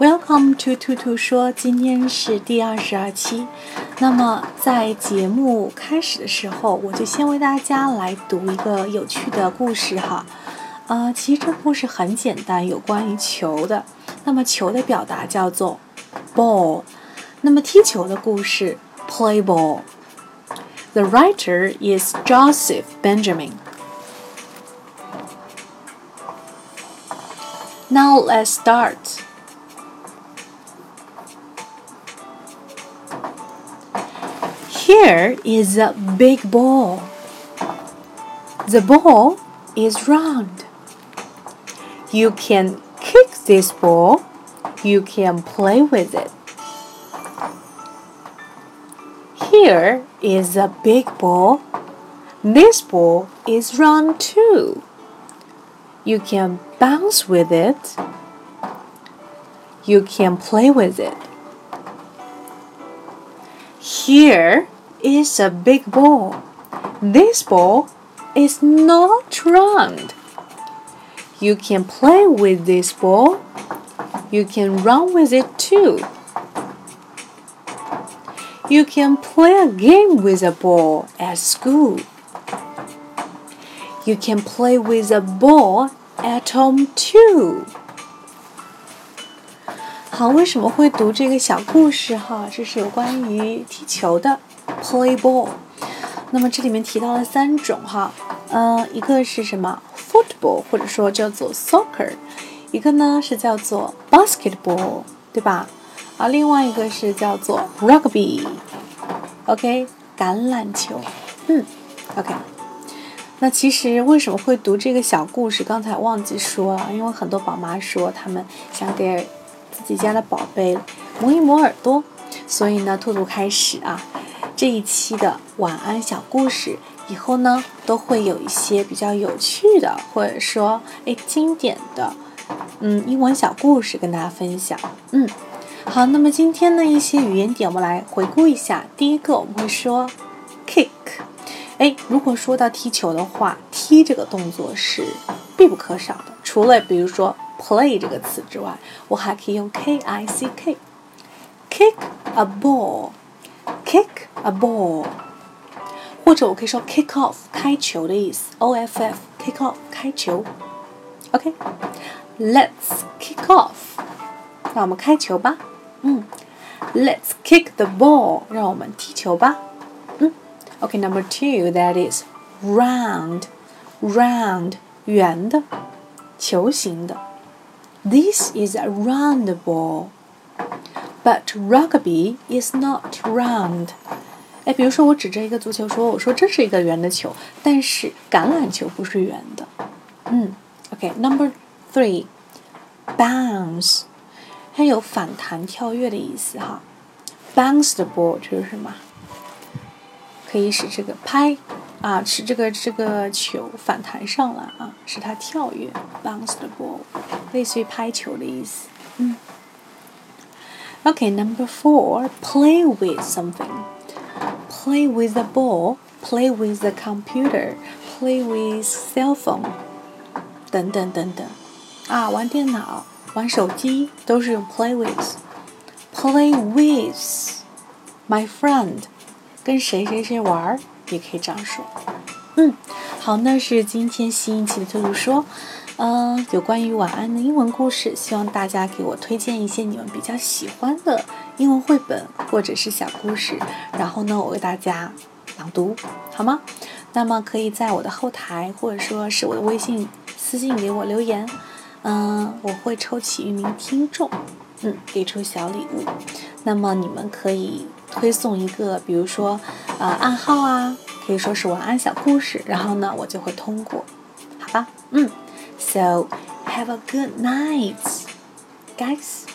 Welcome to 兔兔说，今天是第二十二期。那么在节目开始的时候，我就先为大家来读一个有趣的故事哈。呃，其实这个故事很简单，有关于球的。那么球的表达叫做 ball，那么踢球的故事 play ball。The writer is Joseph Benjamin. Now let's start. Here is a big ball. The ball is round. You can kick this ball. You can play with it. Here is a big ball. This ball is round too. You can bounce with it. You can play with it. Here is a big ball. This ball is not round. You can play with this ball. You can run with it too. You can play a game with a ball at school. You can play with a ball at home too. 好，为什么会读这个小故事哈？这是有关于踢球的 ，play ball。那么这里面提到了三种哈，呃，一个是什么？football，或者说叫做 soccer，一个呢是叫做 basketball，对吧？啊，另外一个是叫做 rugby，OK，橄榄球，嗯，OK。那其实为什么会读这个小故事？刚才忘记说了，因为很多宝妈说他们想给自己家的宝贝磨一磨耳朵，所以呢，兔兔开始啊这一期的晚安小故事，以后呢都会有一些比较有趣的，或者说哎经典的，嗯英文小故事跟大家分享。嗯，好，那么今天的一些语言点我们来回顾一下。第一个我们会说 kick，哎，如果说到踢球的话，踢这个动作是必不可少的，除了比如说。play 这个词之外，我还可以用 k i c k，kick a ball ball，kick a ball，或者我可以说 kick off 开球的意思，o f f kick off 开球，OK，let's kick off，让我们开球吧，嗯，let's kick the ball，让我们踢球吧，嗯，OK，number two that is round，round 圆的，球形的。This is a round ball, But rugby is not round. 哎，比如说我指着一个足球说，我说这是一个圆的球，但是橄榄球不是圆的。嗯，OK，Number three, bounce，它有反弹、跳跃的意思哈。Bounce the ball 就是什么？可以使这个拍啊，使这个这个球反弹上来啊，使它跳跃，bounce the ball，类似于拍球的意思。嗯。Okay, number four, play with something. Play with the ball, play with the computer, play with cell phone，等等等等。啊，玩电脑、玩手机都是用 ah, play with。Play with my friend，跟谁谁谁玩儿，也可以这样说。嗯，好，那是今天新一期的兔兔说。嗯，有关于晚安的英文故事，希望大家给我推荐一些你们比较喜欢的英文绘本或者是小故事，然后呢，我为大家朗读，好吗？那么可以在我的后台或者说是我的微信私信给我留言，嗯，我会抽取一名听众，嗯，给出小礼物，那么你们可以。推送一个，比如说，呃，暗号啊，可以说是晚安小故事，然后呢，我就会通过，好吧？嗯，So have a good night, guys.